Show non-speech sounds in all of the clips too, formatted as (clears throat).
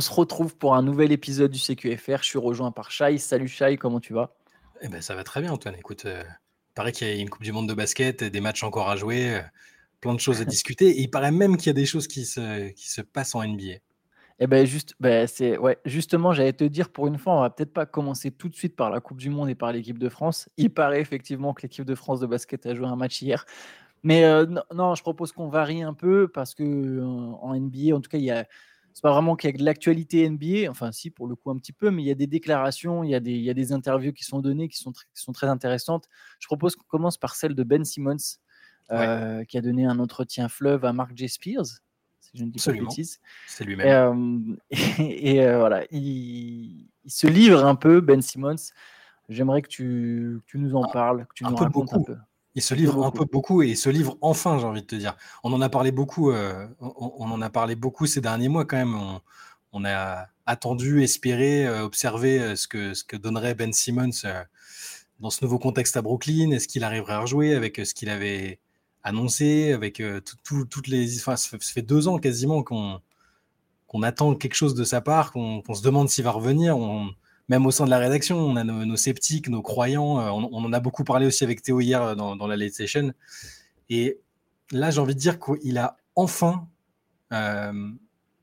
On se retrouve pour un nouvel épisode du CQFR. Je suis rejoint par Shai. Salut Shai, comment tu vas? Eh ben, Ça va très bien, Antoine. Écoute, euh, il paraît qu'il y a une Coupe du Monde de basket, des matchs encore à jouer, euh, plein de choses à (laughs) discuter. Et il paraît même qu'il y a des choses qui se, qui se passent en NBA. Eh ben juste, ben c'est ouais, justement, j'allais te dire pour une fois, on va peut-être pas commencer tout de suite par la Coupe du Monde et par l'équipe de France. Il paraît effectivement que l'équipe de France de basket a joué un match hier, mais euh, non, je propose qu'on varie un peu parce que en NBA, en tout cas, il y a c'est pas vraiment qu'il y a de l'actualité NBA, enfin si pour le coup un petit peu, mais il y a des déclarations, il y a des, il y a des interviews qui sont données qui sont, qui sont très intéressantes. Je propose qu'on commence par celle de Ben Simmons, euh, qui a donné un entretien fleuve à Mark J. Spears, si je ne dis pas de bêtises. C'est lui-même. Et, euh, (laughs) et, euh, voilà, il, il, se livre un peu, Ben Simmons. J'aimerais que tu, tu, nous en parles, que tu nous racontes un peu. Il se livre un peu beaucoup et il se livre enfin, j'ai envie de te dire. On en a parlé beaucoup, euh, on, en a parlé beaucoup ces derniers mois quand même. On, a attendu, espéré, euh, observé euh, ce que, ce que donnerait Ben Simmons dans ce nouveau contexte à Brooklyn. Est-ce qu'il arriverait à rejouer avec ce qu'il avait annoncé, avec toutes les. Enfin, ça fait deux ans quasiment qu'on qu'on attend quelque chose de sa part, qu'on se demande s'il va revenir. On, même au sein de la rédaction, on a nos, sceptiques, nos croyants. Euh, on, en a beaucoup parlé aussi avec Théo hier euh, dans, la late session. Et là, j'ai envie de dire qu'il a enfin euh,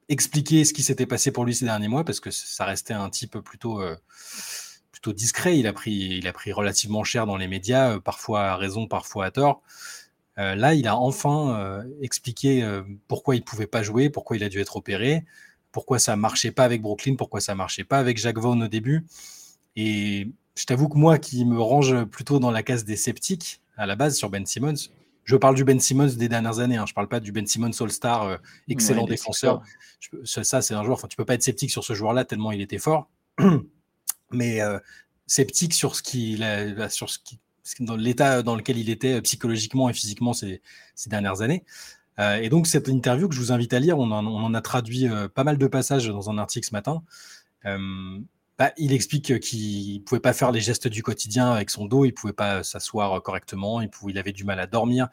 expliqué ce qui s'était passé pour lui ces derniers mois, parce que ça restait un type plutôt, discret. Il a, pris, il a pris relativement cher dans les médias, parfois à raison, parfois à tort. là, il a enfin expliqué pourquoi il ne pouvait pas jouer, pourquoi il a dû être opéré pourquoi ça marchait pas avec Brooklyn, pourquoi ça marchait pas avec Jacques Vaughn au début. Et je t'avoue que moi, qui me range plutôt dans la case des sceptiques à la base sur Ben Simmons, je parle du Ben Simmons des dernières années. Hein. Je parle pas du Ben Simmons All-Star, euh, excellent défenseur. ça, c'est un joueur. Enfin, tu peux pas être sceptique sur ce joueur-là tellement il était fort. (clears throat) Mais euh, sceptique sur ce qu'il sur ce qui, dans l'état dans lequel il était psychologiquement et physiquement ces, ces dernières années. Euh, et donc, cette interview que je vous invite à lire, on en, a traduit euh, pas mal de passages dans un article ce matin. Euh, bah, il explique qu'il ne pouvait pas faire les gestes du quotidien avec son dos, il ne pouvait pas s'asseoir correctement, il, pouvait, il, avait du mal à dormir.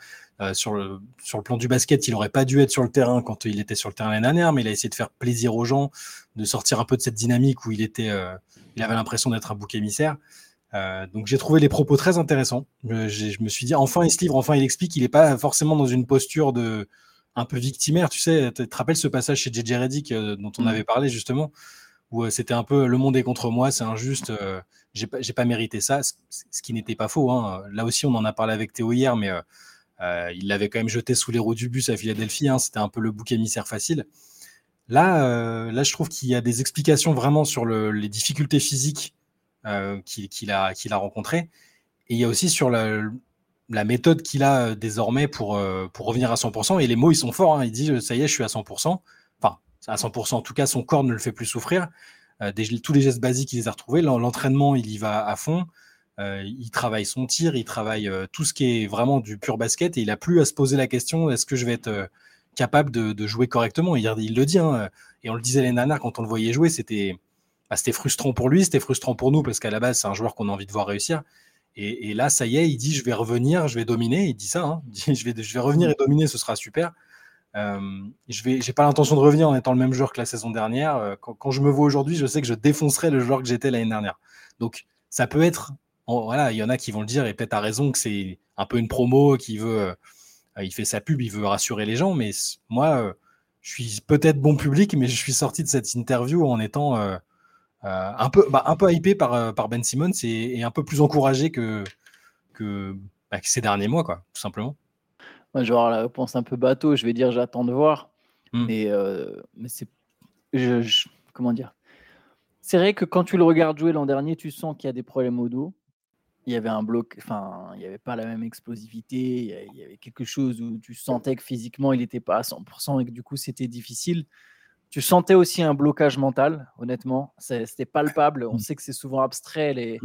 sur, le, sur, le, plan du basket, il n'aurait pas dû être sur le terrain quand il était sur le terrain l'année dernière, mais il a essayé de faire plaisir aux gens, de sortir un peu de cette dynamique où il, était, il avait l'impression d'être un bouc émissaire. Donc j'ai trouvé les propos très intéressants. Je, me suis dit, enfin il se livre, enfin il explique, il n'est pas forcément dans une posture de, un peu victimaire. Tu sais, tu te rappelles ce passage chez JJ Reddick euh, dont on mmh. avait parlé justement, où euh, c'était un peu le monde est contre moi, c'est injuste, euh, j'ai pas, pas mérité ça, ce qui n'était pas faux. Hein. Là aussi, on en a parlé avec Théo hier, mais il l'avait quand même jeté sous les roues du bus à Philadelphie. Hein. C'était un peu le bouc émissaire facile. Là, là, je trouve qu'il y a des explications vraiment sur les difficultés physiques qu'il a, qu'il a rencontrées. Et il y a aussi sur la, méthode qu'il a euh, désormais pour, euh, pour revenir à 100%. Et les mots, ils sont forts. Hein. Il dit, ça y est, je suis à 100%. Enfin, à 100%. En tout cas, son corps ne le fait plus souffrir. Euh, tous les gestes basiques, il les a retrouvés. L'entraînement, il y va à fond. il travaille son tir, il travaille tout ce qui est vraiment du pur basket. Et il a plus à se poser la question, est-ce que je vais être capable de, jouer correctement? Il, il, le dit. Hein. et on le disait les nanas quand on le voyait jouer, c'était bah, c'était frustrant pour lui, c'était frustrant pour nous, parce qu'à la base, c'est un joueur qu'on a envie de voir réussir. Et, là, ça y est, il dit je vais revenir, je vais dominer. Il dit ça, hein. (laughs) je, vais, revenir et dominer, ce sera super. Euh, je n'ai pas l'intention de revenir en étant le même joueur que la saison dernière. Euh, quand, je me vois aujourd'hui, je sais que je défoncerai le joueur que j'étais l'année dernière. Donc, ça peut être. voilà, il y en a qui vont le dire et peut-être à raison que c'est un peu une promo qui veut. Euh, il fait sa pub, il veut rassurer les gens. Mais moi, je suis peut-être bon public, mais je suis sorti de cette interview en étant euh, un, peu, bah, un peu hypé par, euh, par Ben Simmons et, un peu plus encouragé que, que, bah, ces derniers mois, quoi, tout simplement. Vais avoir la réponse un peu bateau. Je vais dire j'attends de voir. Hmm. Mais, euh, mais c'est. Je, comment dire? C'est vrai que quand tu le regardes jouer l'an dernier, tu sens qu'il y a des problèmes au dos. Il y avait un bloc, enfin, il n'y avait pas la même explosivité. Il y avait quelque chose où tu sentais que physiquement, il n'était pas à 100% et que du coup, c'était difficile. Tu sentais aussi un blocage mental, honnêtement. C'était palpable. On sait que c'est souvent abstrait, les,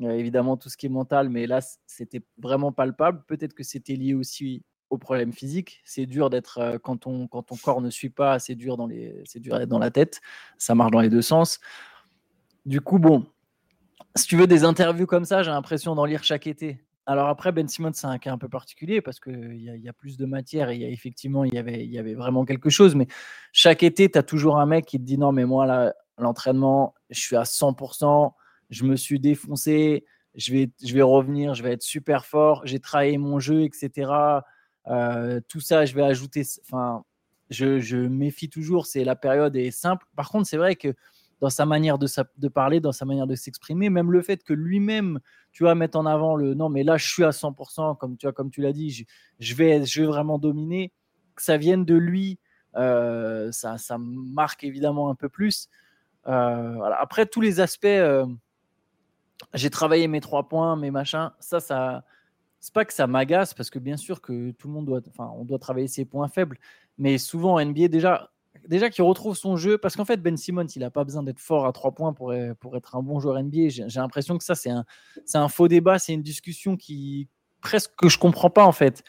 euh, évidemment, tout ce qui est mental, mais là, c'était vraiment palpable. Peut-être que c'était lié aussi au problème physique. C'est dur d'être, euh, quand, ton, quand ton corps ne suit pas, c'est dur, dans les, dur d'être dans la tête. Ça marche dans les deux sens. Du coup, bon, si tu veux des interviews comme ça, j'ai l'impression d'en lire chaque été. Alors après, Ben Simmons, c'est un cas un peu particulier parce qu'il y, y, a plus de matière et effectivement, il y, avait, il y avait vraiment quelque chose. Mais chaque été, tu as toujours un mec qui te dit non, mais moi, là, l'entraînement, je suis à 100%, je me suis défoncé, je vais, je vais revenir, je vais être super fort, j'ai travaillé mon jeu, etc. Euh, tout ça, je vais ajouter. Enfin, je, je méfie toujours, c'est la période est simple. Par contre, c'est vrai que dans sa manière de, parler, dans sa manière de s'exprimer, même le fait que lui-même, tu vois, mettre en avant le non, mais là, je suis à 100%, comme tu, vois, comme tu l'as dit, je, vais, je vais vraiment dominer, que ça vienne de lui, euh, ça, ça marque évidemment un peu plus. Euh. Après, tous les aspects, euh, j'ai travaillé mes trois points, mes machins, ça, ça, c'est pas que ça m'agace, parce que bien sûr que tout le monde doit, enfin, on doit travailler ses points faibles, mais souvent en NBA, déjà, déjà qu'il retrouve son jeu, parce qu'en fait, Ben Simmons, il n'a pas besoin d'être fort à trois points pour, pour être un bon joueur NBA. J'ai l'impression que ça, c'est un, un faux débat, c'est une discussion qui presque que je comprends pas en fait.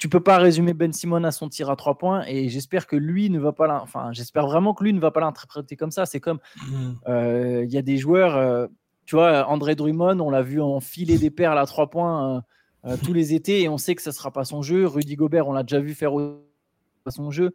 Tu peux pas résumer Ben Simmons à son tir à trois points et j'espère que lui ne va pas, enfin, j'espère vraiment que lui ne va pas l'interpréter comme ça. C'est comme mmh. euh, il y a des joueurs, euh, tu vois, André Drummond, on l'a vu enfiler des perles à trois points euh, tous les étés et on sait que ça sera pas son jeu. Rudy Gobert, on l'a déjà vu faire son jeu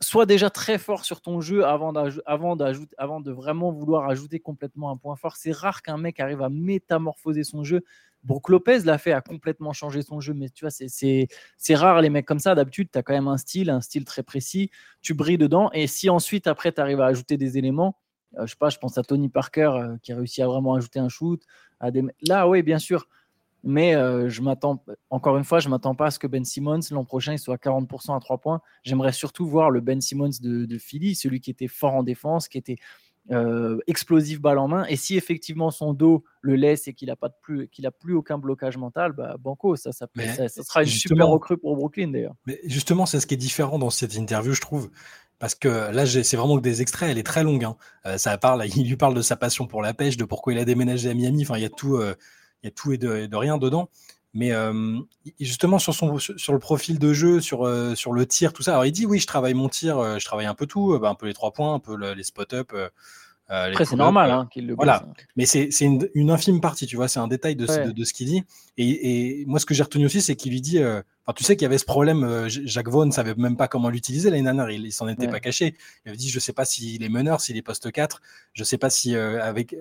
sois déjà très fort sur ton jeu avant, de vraiment vouloir ajouter complètement un point fort. C'est rare qu'un mec arrive à métamorphoser son jeu. Brooke Lopez l'a fait, a complètement changé son jeu, mais tu vois, c'est rare les mecs comme ça. D'habitude, tu as quand même un style, un style très précis, tu brilles dedans, et si ensuite, après, tu arrives à ajouter des éléments, euh, je sais pas, je pense à Tony Parker euh, qui a réussi à vraiment ajouter un shoot. À des... Là, oui, bien sûr, mais euh, je m'attends, encore une fois, je ne m'attends pas à ce que Ben Simmons l'an prochain il soit à 40% à 3 points. J'aimerais surtout voir le Ben Simmons de, Philly, celui qui était fort en défense, qui était euh, explosif balle en main. Et si effectivement son dos le laisse et qu'il n'a plus, qu'il a plus aucun blocage mental, bah, banco, ça, ça, sera une super recrue pour Brooklyn d'ailleurs. Mais justement, c'est ce qui est différent dans cette interview, je trouve. Parce que là, c'est vraiment que des extraits, elle est très longue. Hein. Euh, ça parle, il lui parle de sa passion pour la pêche, de pourquoi il a déménagé à Miami. Enfin, il y a tout, il y a tout et de, rien dedans. Mais justement, sur, son, sur le profil de jeu, sur, sur le tir, tout ça, alors il dit oui, je travaille mon tir, je travaille un peu tout, bah, un peu les trois points, un peu les spot-up. Après, c'est normal hein, qu'il le Voilà, mais c'est une, une, infime partie, tu vois, c'est un détail de, de, ce qu'il dit. Et, et, moi, ce que j'ai retenu aussi, c'est qu'il lui dit Enfin, tu sais qu'il y avait ce problème, Jacques Vaughan ne savait même pas comment l'utiliser l'année dernière, il, s'en était pas caché. Il avait dit Je sais pas s'il est meneur, s'il est poste 4, je sais pas si avec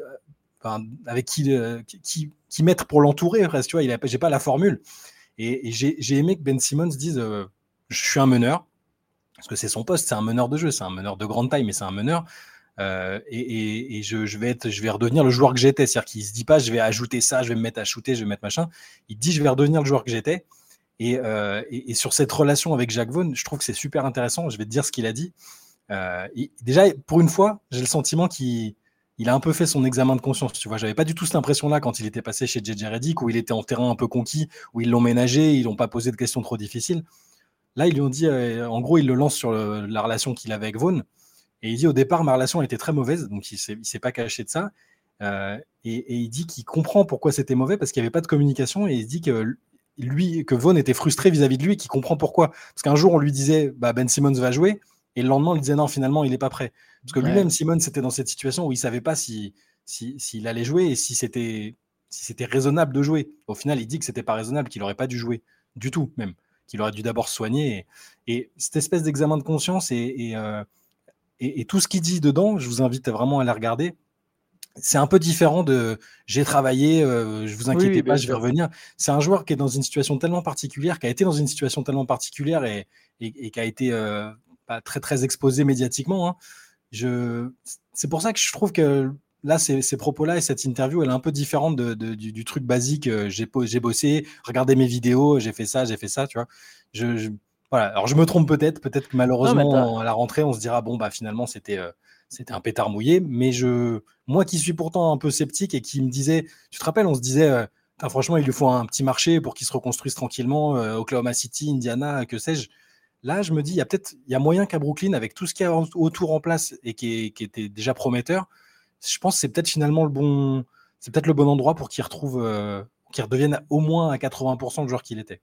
avec qui, euh, qui, qui, mettre pour l'entourer, presque, tu vois, il a, j'ai pas la formule. Et, j'ai, aimé que Ben Simmons dise euh, Je suis un meneur, parce que c'est son poste, c'est un meneur de jeu, c'est un meneur de grande taille, mais c'est un meneur. Euh, et, et je, vais être, je vais redevenir le joueur que j'étais. C'est-à-dire qu'il se dit pas, je vais ajouter ça, je vais me mettre à shooter, je vais mettre machin. Il dit, je vais redevenir le joueur que j'étais. Et, et, sur cette relation avec Jacques Vaughan, je trouve que c'est super intéressant. Je vais te dire ce qu'il a dit. déjà, pour une fois, j'ai le sentiment qu'il il a un peu fait son examen de conscience. Tu vois, j'avais pas du tout cette impression-là quand il était passé chez JJ Reddick, où il était en terrain un peu conquis, où ils l'ont ménagé, ils n'ont pas posé de questions trop difficiles. Là, ils lui ont dit, euh, en gros, il le lance sur la relation qu'il avait avec Vaughn. Et il dit au départ, ma relation était très mauvaise, donc il ne s'est pas caché de ça. Euh, et, il dit qu'il comprend pourquoi c'était mauvais parce qu'il n'y avait pas de communication et il dit que lui, que Vaughn était frustré vis-à-vis de lui et qu'il comprend pourquoi. Parce qu'un jour, on lui disait, bah, Ben Simmons va jouer, et le lendemain, on lui disait non, finalement, il n'est pas prêt. Parce que lui-même, Simon, c'était dans cette situation où il ne savait pas s'il si, s'il allait jouer et si c'était si c'était raisonnable de jouer. Au final, il dit que c'était pas raisonnable, qu'il n'aurait pas dû jouer du tout, même, qu'il aurait dû d'abord soigner. Et, cette espèce d'examen de conscience euh, et, et, tout ce qu'il dit dedans, je vous invite vraiment à la regarder. C'est un peu différent de j'ai travaillé, euh, je vous inquiétez pas, je vais revenir. C'est un joueur qui est dans une situation tellement particulière, qui a été dans une situation tellement particulière et, qui a été euh, pas très très exposé médiatiquement. Hein je, c'est pour ça que je trouve que là, ces, ces propos-là et cette interview, elle est un peu différente de, du, truc basique. Euh, j'ai, j'ai bossé, regardez mes vidéos, j'ai fait ça, j'ai fait ça, tu vois. Je, voilà. Alors, je me trompe peut-être, peut-être que malheureusement, à la rentrée, on se dira, bon, bah, finalement, c'était, euh, c'était un pétard mouillé. Mais je, moi qui suis pourtant un peu sceptique et qui me disait, tu te rappelles, on se disait, euh, franchement, il lui faut un petit marché pour qu'il se reconstruise tranquillement, Oklahoma City, Indiana, que sais-je. Là, je me dis, il y a peut-être il y a moyen qu'à Brooklyn, avec tout ce qu'il y a autour en place et qui, était déjà prometteur, je pense que c'est peut-être finalement le bon, c'est peut-être le bon endroit pour qu'il retrouve, euh, qu'il redevienne au moins à 80% le joueur qu'il était.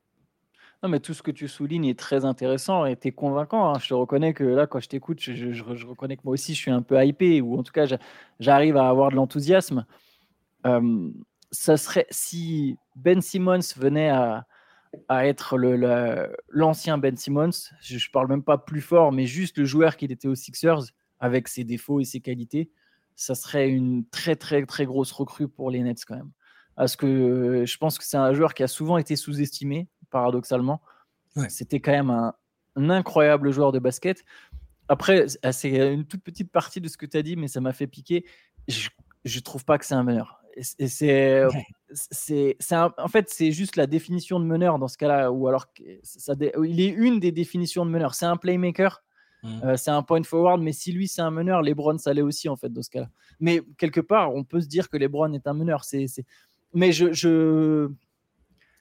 Non, mais tout ce que tu soulignes est très intéressant et tu es convaincant. Hein. Je te reconnais que là, quand je t'écoute, je, reconnais que moi aussi, je suis un peu hypé, ou en tout cas, j'arrive à avoir de l'enthousiasme. Ça serait si Ben Simmons venait à, à être l'ancien Ben Simmons, je, ne parle même pas plus fort, mais juste le joueur qu'il était aux Sixers avec ses défauts et ses qualités, ça serait une très très très grosse recrue pour les Nets quand même. Parce que euh, je pense que c'est un joueur qui a souvent été sous-estimé, paradoxalement. C'était quand même un, incroyable joueur de basket. Après, ah, c'est une toute petite partie de ce que tu as dit, mais ça m'a fait piquer. Je, ne trouve pas que c'est un meneur. Et c'est, c'est, en fait, c'est juste la définition de meneur dans ce cas-là, ou alors ça, il est une des définitions de meneur. C'est un playmaker, mmh. euh, c'est un point forward, mais si lui c'est un meneur, LeBron ça l'est aussi en fait dans ce cas-là. Mais quelque part, on peut se dire que LeBron est un meneur. C'est, mais je, je...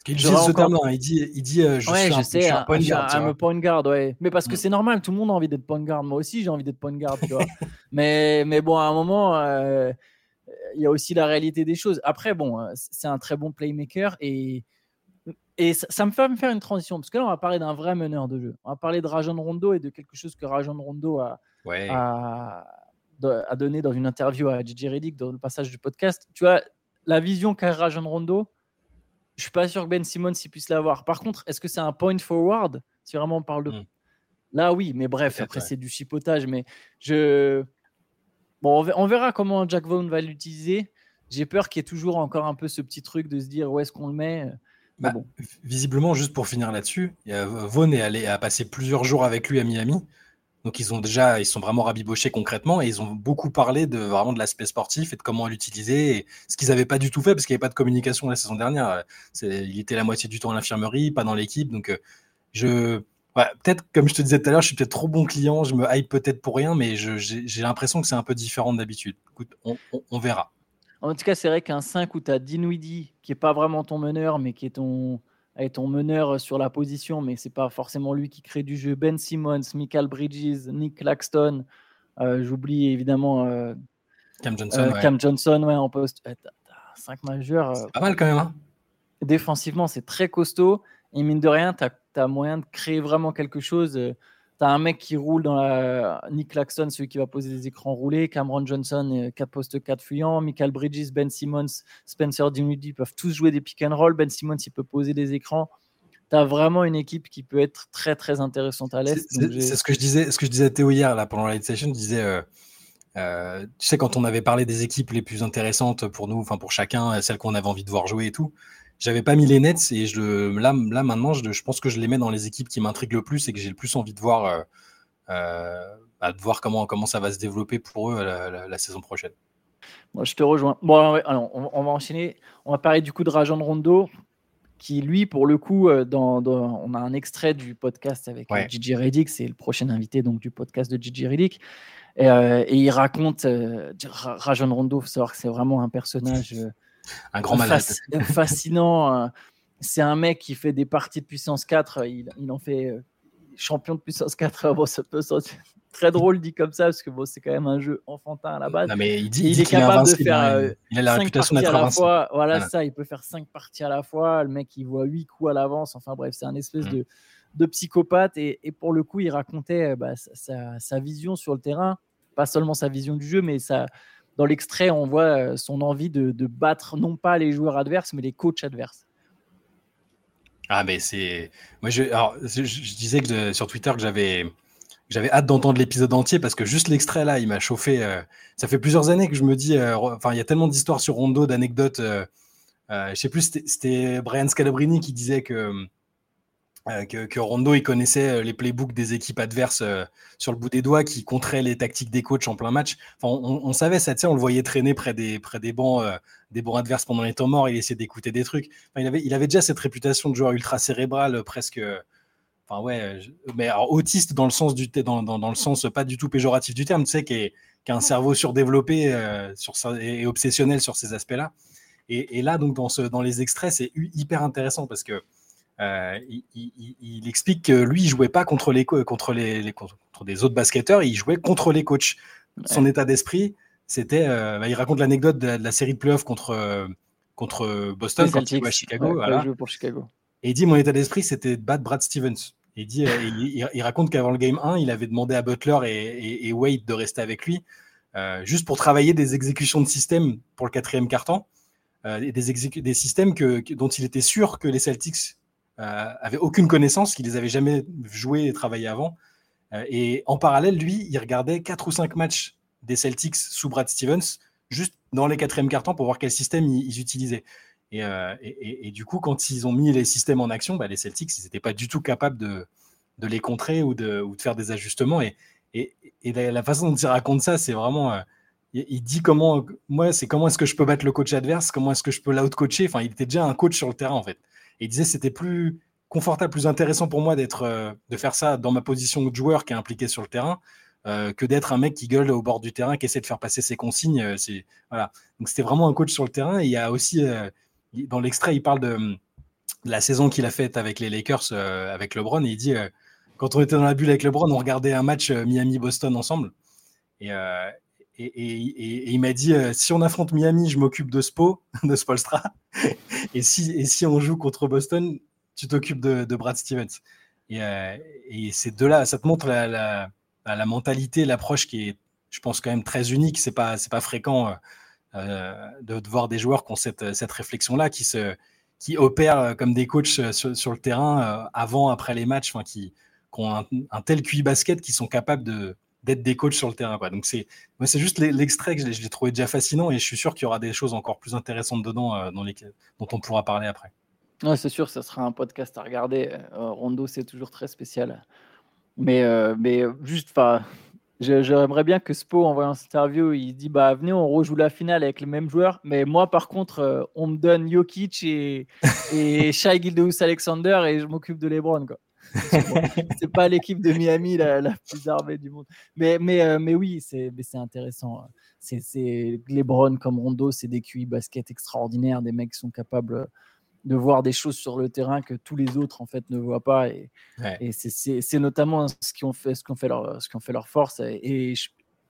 Il dit ce terme il dit, il dit euh, je, ouais, suis je un, sais, un point guard. Un point guard, ouais. Mais parce que c'est normal, tout le monde a envie d'être point guard. Moi aussi, j'ai envie d'être point guard, tu vois. (laughs) mais, mais bon, à un moment, euh, il y a aussi la réalité des choses. Après, bon, euh, c'est un très bon playmaker et, et ça, me fait me faire une transition parce que là, on va parler d'un vrai meneur de jeu. On va parler de Rajon Rondo et de quelque chose que Rajon Rondo a, a, donné dans une interview à Gigi Reddick dans le passage du podcast. Tu vois, la vision qu'a Rajon Rondo, je suis pas sûr que Ben Simmons puisse l'avoir. Par contre, est-ce que c'est un point forward? Si vraiment on parle de. Hmm. Là, oui, mais bref, après, c'est du chipotage. Mais je Bon, on verra comment Jack Vaughn va l'utiliser. J'ai peur qu'il y ait toujours encore un peu ce petit truc de se dire où est-ce qu'on le met. Bah, bon. Visiblement, juste pour finir là-dessus, Vaughn est allé a passé plusieurs jours avec lui à Miami. Donc ils ont déjà, ils sont vraiment rabibochés concrètement et ils ont beaucoup parlé de vraiment de l'aspect sportif et de comment l'utiliser, ce qu'ils n'avaient pas du tout fait parce qu'il n'y avait pas de communication la saison dernière. Il était la moitié du temps à l'infirmerie, pas dans l'équipe. Donc euh, je, peut-être, comme je te disais tout à l'heure, je suis peut-être trop bon client, je me hype peut-être pour rien, mais j'ai l'impression que c'est un peu différent d'habitude. Écoute, on, verra. En tout cas, c'est vrai qu'un 5 où tu as Dinwiddie, qui n'est pas vraiment ton meneur, mais qui est ton, est ton meneur sur la position, mais c'est pas forcément lui qui crée du jeu. Ben Simmons, Michael Bridges, Nick Claxton, euh, j'oublie évidemment euh, Cam Johnson. Euh, Cam Johnson, ouais, en poste. 5 majeurs. pas mal quand même. Hein. défensivement, c'est très costaud. Et mine de rien, tu as tu as moyen de créer vraiment quelque chose. Euh, tu as un mec qui roule dans la. Nick Claxton, celui qui va poser des écrans roulés. Cameron Johnson, 4 postes 4 fuyants. Michael Bridges, Ben Simmons, Spencer Dinwiddie peuvent tous jouer des pick and roll. Ben Simmons, il peut poser des écrans. Tu as vraiment une équipe qui peut être très très intéressante à l'Est. C'est ce que je disais, ce que je disais à Théo hier là, pendant la live session. Je disais. Euh, euh, tu sais, quand on avait parlé des équipes les plus intéressantes pour nous, enfin pour chacun, celles qu'on avait envie de voir jouer et tout, j'avais pas mis les Nets et je, là, là maintenant, je, je, pense que je les mets dans les équipes qui m'intriguent le plus et que j'ai le plus envie de voir, euh, euh, bah, de voir comment, comment ça va se développer pour eux la, saison prochaine. Moi, je te rejoins. Bon, alors, on, va enchaîner. On va parler du coup de Rajon Rondo, qui lui, pour le coup, euh, dans, on a un extrait du podcast avec Gigi Reddick, c'est le prochain invité donc du podcast de Gigi Reddick. Et, il raconte Rajon Rondo, faut savoir que c'est vraiment un personnage un grand malade. fascinant. Euh, c'est un mec qui fait des parties de puissance 4. Il, en fait euh, champion de puissance 4. (laughs) Bon, ça peut très drôle dit comme ça parce que bon, c'est quand même un jeu enfantin à la base. mais il, dit, il, est capable de faire hein. euh, il a la réputation d'être fois. Voilà, ça, il peut faire 5 parties à la fois. Le mec, il voit 8 coups à l'avance. Enfin bref, c'est un espèce mm. de, psychopathe. Et, pour le coup, il racontait bah, sa, sa, vision sur le terrain. Pas seulement sa vision du jeu, mais sa, dans l'extrait, on voit euh, son envie de, battre non pas les joueurs adverses, mais les coachs adverses. Ah, mais c'est. Moi, je, je, disais que sur Twitter que j'avais. J'avais hâte d'entendre l'épisode entier parce que juste l'extrait là, il m'a chauffé. Euh, ça fait plusieurs années que je me dis, euh, enfin, il y a tellement d'histoires sur Rondo, d'anecdotes. je sais plus, c'était Brian Scalabrini qui disait que euh, que, Rondo il connaissait euh, les playbooks des équipes adverses euh, sur le bout des doigts, qui contraient les tactiques des coachs en plein match. Enfin, on, savait ça, on le voyait traîner près des, près des bancs, des bancs adverses pendant les temps morts. Il essayait d'écouter des trucs. il, avait, il avait déjà cette réputation de joueur ultra cérébral, presque. Enfin ouais, mais autiste dans le sens du dans, dans, le sens pas du tout péjoratif du terme, tu sais, qui, qui a un cerveau surdéveloppé sur et obsessionnel sur ces aspects-là. Et, et, là, donc dans, ce, dans les extraits, c'est hyper intéressant parce que euh, il, explique que lui, il jouait pas contre les contre les, contre des autres basketteurs, il jouait contre les coachs. Son état d'esprit, c'était, euh, bah, il raconte l'anecdote de, la série de playoffs contre euh, contre Boston quand il jouait à Chicago. pour Chicago. Et il dit mon état d'esprit, c'était de battre Brad Stevens. Il dit, il, raconte qu'avant le game 1, il avait demandé à Butler et, et, Wade de rester avec lui, juste pour travailler des exécutions de système pour le quatrième carton. des, des, systèmes que, dont il était sûr que les Celtics avaient aucune connaissance, qu'ils les avaient jamais joués et travaillés avant. et en parallèle, lui, il regardait quatre ou cinq matchs des Celtics sous Brad Stevens, juste dans les quatrièmes cartons pour voir quel système ils, utilisaient. Et, du coup, quand ils ont mis les systèmes en action, bah, les Celtics, ils n'étaient pas du tout capables de, les contrer ou de, faire des ajustements. Et, et, la, façon dont il raconte ça, c'est vraiment. Euh, il, dit comment. Moi, c'est comment est-ce que je peux battre le coach adverse Comment est-ce que je peux l'out-coacher Enfin, il était déjà un coach sur le terrain, en fait. Et il disait c'était plus confortable, plus intéressant pour moi d'être, euh, de faire ça dans ma position de joueur qui est impliqué sur le terrain. Euh, que d'être un mec qui gueule au bord du terrain, qui essaie de faire passer ses consignes. c'est voilà. Donc c'était vraiment un coach sur le terrain. Et il y a aussi dans l'extrait, il parle de, la saison qu'il a faite avec les Lakers, avec LeBron, et il dit quand on était dans la bulle avec LeBron, on regardait un match euh, Miami-Boston ensemble. Euh, et, il m'a dit euh, si on affronte Miami, je m'occupe de Spo, (laughs) de Spolstra. et, si, on joue contre Boston, tu t'occupes de, Brad Stevens. Et, et ces deux-là, ça te montre la, la, mentalité, l'approche qui est, je pense, quand même très unique. C'est pas, pas fréquent de, voir des joueurs qui ont cette, cette réflexion-là, qui qui opèrent comme des coachs sur, le terrain avant, après les matchs, qui, qui ont un, tel QI basket qui sont capables de d'être des coachs sur le terrain. Quoi. Donc c'est c'est juste l'extrait que je l'ai trouvé déjà fascinant et je suis sûr qu'il y aura des choses encore plus intéressantes dedans euh, dans les, dont on pourra parler après. Ouais, c'est sûr, ça sera un podcast à regarder. Euh, Rondo, c'est toujours très spécial. Mais, euh, mais juste, enfin, j'aimerais bien que Spo, en voyant cette interview, il dit bah venez, on rejoue la finale avec les mêmes joueurs. Mais moi, par contre, on me donne Jokic et, et (laughs) Shai Gildeus Alexander et je m'occupe de LeBron. Quoi. (laughs) c'est pas l'équipe de Miami la, plus armée du monde. Mais, mais, euh, mais oui, c'est intéressant. C'est Lebron comme Rondo, c'est des QI basket extraordinaires, des mecs qui sont capables de voir des choses sur le terrain que tous les autres en fait ne voient pas. Et, et c'est notamment ce qui ont fait, ce fait, leur, ce fait leur force. Et,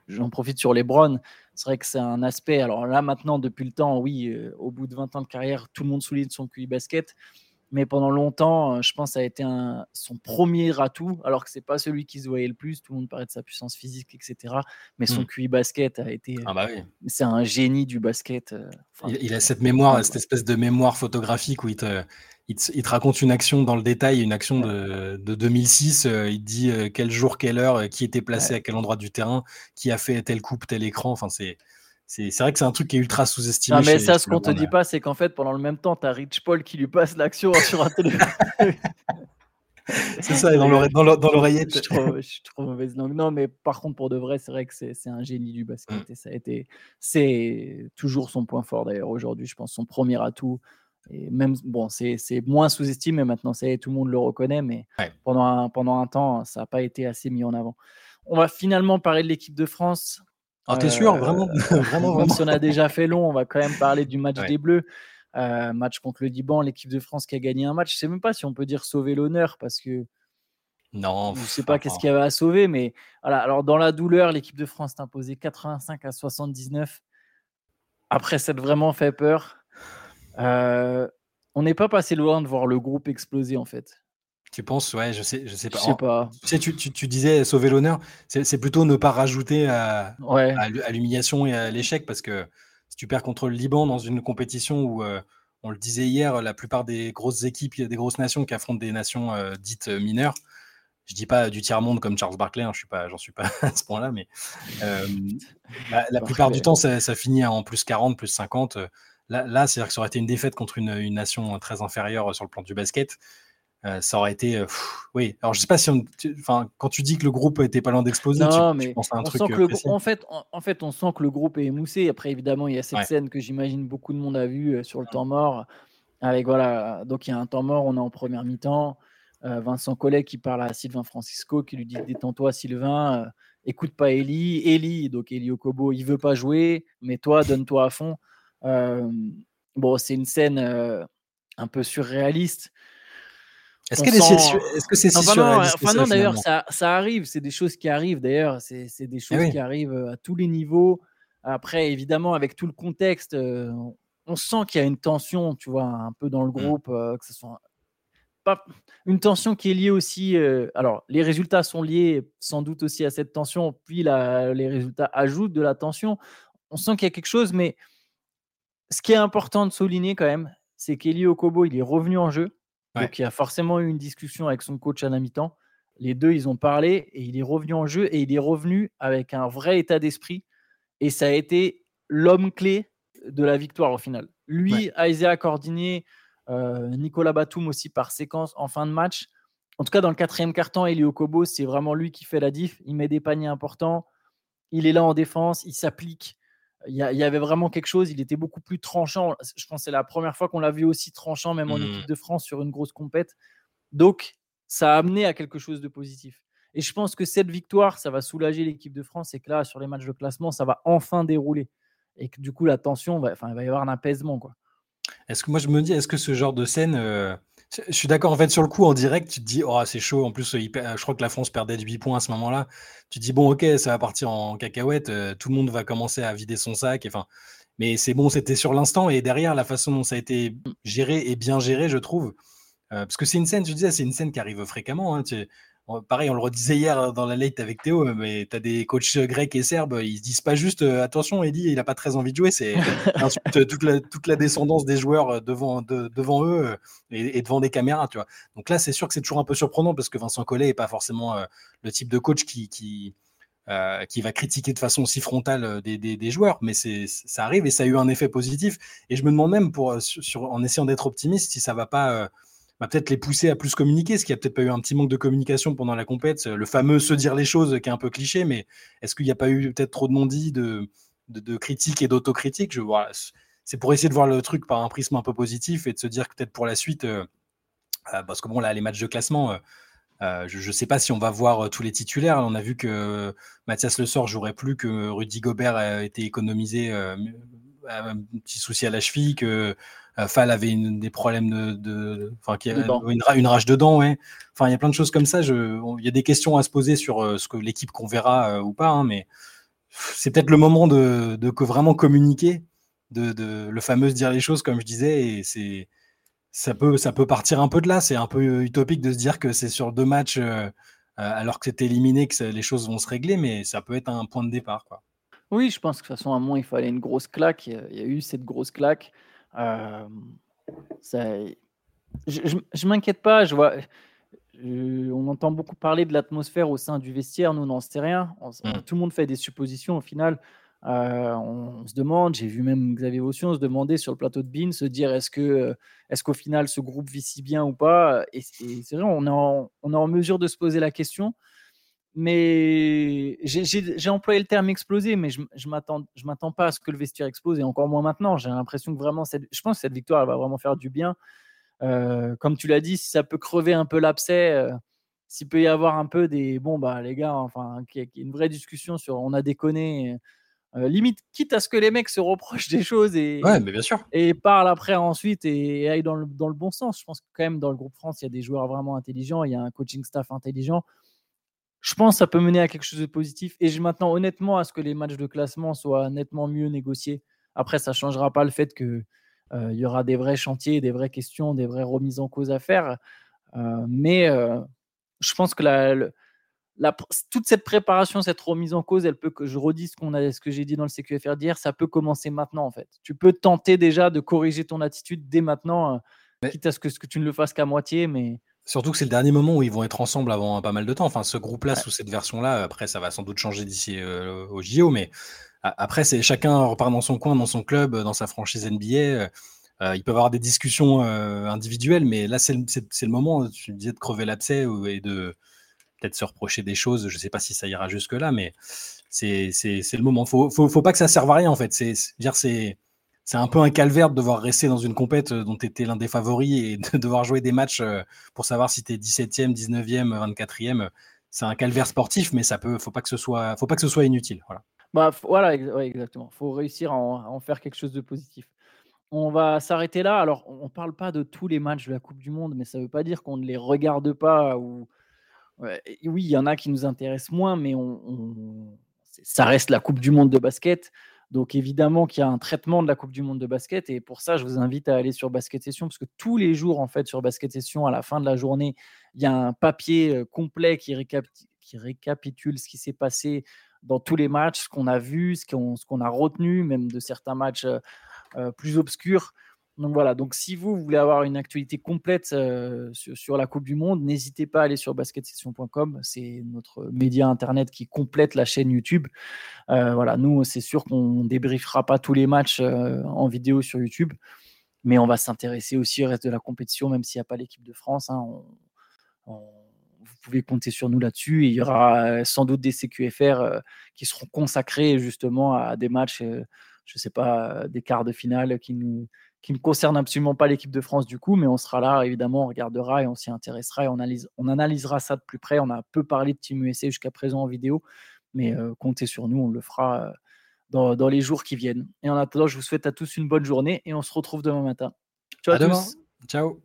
j'en profite sur Lebron. C'est vrai que c'est un aspect. Alors là, maintenant, depuis le temps, oui, euh, au bout de 20 ans de carrière, tout le monde souligne son QI basket mais pendant longtemps, euh, je pense, ça a été un, son premier atout, alors que c'est pas celui qui se voyait le plus. Tout le monde parlait de sa puissance physique, etc. Mais son mmh. QI basket a été. Ah bah oui. C'est un génie du basket. Euh, il, a cette mémoire, cette espèce de mémoire photographique où il te, il te, raconte une action dans le détail, une action de, de 2006. Euh, il dit quel jour, quelle heure, qui était placé à quel endroit du terrain, qui a fait telle coupe, tel écran. Enfin, c'est c'est vrai que c'est un truc qui est ultra sous-estimé. mais ça, ce qu'on te dit pas, c'est qu'en fait, pendant le même temps, tu as Rich Paul qui lui passe l'action (laughs) sur un téléphone. c'est ça, dans l'oreillette. Je, je, suis trop mauvaise langue. Non, mais par contre, pour de vrai, c'est vrai que c'est un génie du basket. Mm. Et ça a été. C'est toujours son point fort d'ailleurs aujourd'hui, je pense, son premier atout. Et même, bon, c'est moins sous-estimé maintenant, tout le monde le reconnaît, mais pendant, un, pendant un temps, ça n'a pas été assez mis en avant. On va finalement parler de l'équipe de France. Ah, t'es sûr, vraiment, euh, (laughs) vraiment, Même si on a déjà fait long, on va quand même parler du match des Bleus. Euh, match contre le Liban, l'équipe de France qui a gagné un match. Je sais même pas si on peut dire sauver l'honneur parce que non, je sais pas qu'est-ce qu'il y avait à sauver, mais voilà. Alors dans la douleur, l'équipe de France s'est imposée 85 à 79. Après, ça a vraiment fait peur. Euh, on n'est pas passé loin de voir le groupe exploser en fait. Tu penses, ouais, je sais, je sais pas. Je sais pas. Tu, sais, tu, tu, disais sauver l'honneur, c'est plutôt ne pas rajouter à, à, l'humiliation et à l'échec parce que si tu perds contre le Liban dans une compétition où, euh, on le disait hier, la plupart des grosses équipes, des grosses nations qui affrontent des nations euh, dites euh, mineures, je dis pas du tiers-monde comme Charles Barkley, hein, je suis pas, j'en suis pas (laughs) à ce point-là, mais la, plupart du temps, ça, ça, finit en plus 40, plus 50. Là, là c'est-à-dire que ça aurait été une défaite contre une, une, nation très inférieure sur le plan du basket. Euh, ça aurait été. Euh, oui, alors je sais pas si on. Enfin, quand tu dis que le groupe était pas loin d'exploser, tu, mais penses à un truc. Sent euh, en, fait, en, fait, on sent que le groupe est émoussé. Après, évidemment, il y a cette scène que j'imagine beaucoup de monde a vue sur le temps mort. Avec voilà, donc il y a un temps mort, on est en première mi-temps. Vincent Collet qui parle à Sylvain Francisco, qui lui dit Détends-toi, Sylvain, écoute pas Eli. Eli, donc Eli Okobo, il veut pas jouer, mais toi, donne-toi à fond. bon, c'est une scène un peu surréaliste. Est-ce que c'est si enfin non, d'ailleurs, ça, ça, arrive. C'est des choses qui arrivent, d'ailleurs. C'est des eh choses qui arrivent euh, à tous les niveaux. Après, évidemment, avec tout le contexte, euh, on sent qu'il y a une tension, tu vois, un peu dans le mmh. groupe, euh, que ce soit pas une tension qui est liée aussi. alors, les résultats sont liés sans doute aussi à cette tension, puis la, les résultats ajoutent de la tension. On sent qu'il y a quelque chose, mais ce qui est important de souligner quand même, c'est qu'Eli Okobo, il est revenu en jeu. Donc, il y a forcément eu une discussion avec son coach à la mi-temps. Les deux, ils ont parlé et il est revenu en jeu et il est revenu avec un vrai état d'esprit. Et ça a été l'homme clé de la victoire au final. Lui, Isaiah Cordinier, euh, Nicolas Batum aussi par séquence en fin de match. En tout cas, dans le quatrième quart-temps, Elio Kobo, c'est vraiment lui qui fait la diff. Il met des paniers importants. Il est là en défense. Il s'applique. Il y, avait vraiment quelque chose. Il était beaucoup plus tranchant. Je pense que c'est la première fois qu'on l'a vu aussi tranchant, même en mmh. équipe de France, sur une grosse compète. Donc, ça a amené à quelque chose de positif. Et je pense que cette victoire, ça va soulager l'équipe de France et que là, sur les matchs de classement, ça va enfin dérouler. Et que du coup, la tension, va, enfin, il va y avoir un apaisement. Quoi. Est-ce que moi, je me dis, est-ce que ce genre de scène. Euh, je suis d'accord, en fait, sur le coup, en direct, tu te dis, oh, c'est chaud. En plus, je crois que la France perdait de 8 points à ce moment-là. Tu te dis, bon, ok, ça va partir en cacahuète. Euh, tout le monde va commencer à vider son sac. Enfin, mais c'est bon, c'était sur l'instant. Et derrière, la façon dont ça a été géré et bien géré, je trouve, euh, parce que c'est une scène, je disais, c'est une scène qui arrive fréquemment. Hein, pareil, on le redisait hier euh, dans la late avec Théo, mais tu as des coachs grecs et serbes, ils se disent pas juste euh, attention, Eddie, il a pas très envie de jouer, c'est (laughs) toute la, toute la descendance des joueurs devant, devant eux et, devant des caméras, tu vois. Donc là, c'est sûr que c'est toujours un peu surprenant parce que Vincent Collet est pas forcément le type de coach qui, qui, qui va critiquer de façon aussi frontale des, des, joueurs, mais c'est ça arrive et ça a eu un effet positif. Et je me demande même, pour, sur, en essayant d'être optimiste, si ça va pas peut-être les pousser à plus communiquer, ce qui a peut-être pas eu un petit manque de communication pendant la compète, le fameux se dire les choses qui est un peu cliché, mais est-ce qu'il n'y a pas eu peut-être trop de non-dit, de, de, critiques et d'autocritique Je vois, c'est pour essayer de voir le truc par un prisme un peu positif et de se dire que peut-être pour la suite, euh, euh, parce que bon là les matchs de classement. Euh, je ne sais pas si on va voir tous les titulaires. On a vu que Mathias Le Sort jouerait plus, que Rudy Gobert a été économisé, un petit souci à la cheville, que euh, Fall avait des problèmes de, enfin, une, rage dedans, ouais. Enfin, il y a plein de choses comme ça. il y a des questions à se poser sur euh, ce que l'équipe qu'on verra euh, ou pas, hein, mais c'est peut-être le moment de, vraiment communiquer, de, le fameux dire les choses, comme je disais, et c'est ça peut, ça peut partir un peu de là. C'est un peu utopique de se dire que c'est sur deux matchs, alors que c'était éliminé, que les choses vont se régler, mais ça peut être un point de départ. Quoi. Oui, je pense que de toute façon, à un moment, il fallait une grosse claque. Il y a eu cette grosse claque. Euh, ça, je, je, m'inquiète pas. Je vois, on entend beaucoup parler de l'atmosphère au sein du vestiaire. Nous, on n'en sait rien. Mmh. Tout le monde fait des suppositions au final. Euh, on, se demande, j'ai vu même Xavier Vaution se demander sur le plateau de Bean, se dire est-ce que est-ce qu'au final ce groupe vit si bien ou pas? Et, c'est vrai, on est, on est en mesure de se poser la question mais j'ai employé le terme exploser, mais je ne m'attends pas à ce que le vestiaire explose, et encore moins maintenant. J'ai l'impression que vraiment, cette, je pense que cette victoire elle va vraiment faire du bien. Euh, comme tu l'as dit, si ça peut crever un peu l'abcès, euh, s'il peut y avoir un peu des. Bon, bah les gars, enfin, qu'il y ait une vraie discussion sur on a déconné. Euh, limite, quitte à ce que les mecs se reprochent des choses et, ouais, mais bien sûr. et parlent après ensuite et, aillent dans le, dans le, bon sens. Je pense que quand même dans le groupe France, il y a des joueurs vraiment intelligents, il y a un coaching staff intelligent je pense que ça peut mener à quelque chose de positif. Et je m'attends honnêtement à ce que les matchs de classement soient nettement mieux négociés. Après, ça ne changera pas le fait qu'il euh, y aura des vrais chantiers, des vraies questions, des vraies remises en cause à faire. Euh, mais euh, je pense que la, toute cette préparation, cette remise en cause, elle peut que je redis ce, qu'on a, ce que j'ai dit dans le CQFR d'hier, ça peut commencer maintenant en fait. Tu peux tenter déjà de corriger ton attitude dès maintenant, quitte à ce que, ce que tu ne le fasses qu'à moitié, mais Surtout que c'est le dernier moment où ils vont être ensemble avant pas mal de temps. Enfin, ce groupe-là, sous cette version-là, après, ça va sans doute changer d'ici euh, au JO, mais après, c'est chacun repart dans son coin, dans son club, dans sa franchise NBA. Euh, ils peuvent avoir des discussions euh, individuelles, mais là, c'est le, moment, tu disais, de crever l'abcès et de peut-être se reprocher des choses. Je ne sais pas si ça ira jusque-là, mais c'est le moment. Faut, faut, faut, pas que ça serve à rien, en fait. C'est dire, c'est un peu un calvaire de devoir rester dans une compète euh, dont tu étais l'un des favoris et de (laughs) devoir jouer des matchs euh, pour savoir si tu es 17e, 19e, 24e. C'est un calvaire sportif, mais ça peut, faut pas que ce soit, faut pas que ce soit inutile. Voilà. Bah, voilà, exactement. Faut réussir à en, faire quelque chose de positif. On va s'arrêter là. Alors, on ne parle pas de tous les matchs de la Coupe du Monde, mais ça ne veut pas dire qu'on ne les regarde pas. Ou... oui, il y en a qui nous intéressent moins, mais ça reste la Coupe du Monde de basket. Donc évidemment qu'il y a un traitement de la Coupe du Monde de basket et pour ça je vous invite à aller sur Basket Session parce que tous les jours en fait sur Basket Session à la fin de la journée il y a un papier euh, complet qui, récapitule ce qui s'est passé dans tous les matchs, ce qu'on a vu, ce qu'on a retenu même de certains matchs euh, plus obscures. Donc voilà, donc si vous voulez avoir une actualité complète sur, la Coupe du Monde, n'hésitez pas à aller sur basketsession.com. C'est notre média internet qui complète la chaîne YouTube. voilà, nous, c'est sûr qu'on ne débriefera pas tous les matchs en vidéo sur YouTube, mais on va s'intéresser aussi au reste de la compétition, même s'il n'y a pas l'équipe de France. Hein, vous pouvez compter sur nous là-dessus. il y aura sans doute des CQFR qui seront consacrés justement à des matchs, je ne sais pas, des quarts de finale qui nous qui ne concerne absolument pas l'équipe de France du coup, mais on sera là, évidemment, on regardera et on s'y intéressera et on, analyse, on analysera ça de plus près. On a peu parlé de Team USA jusqu'à présent en vidéo, mais euh, comptez sur nous, on le fera euh, dans, dans, les jours qui viennent. Et en attendant, je vous souhaite à tous une bonne journée et on se retrouve demain matin. Ciao à, tous. Ciao.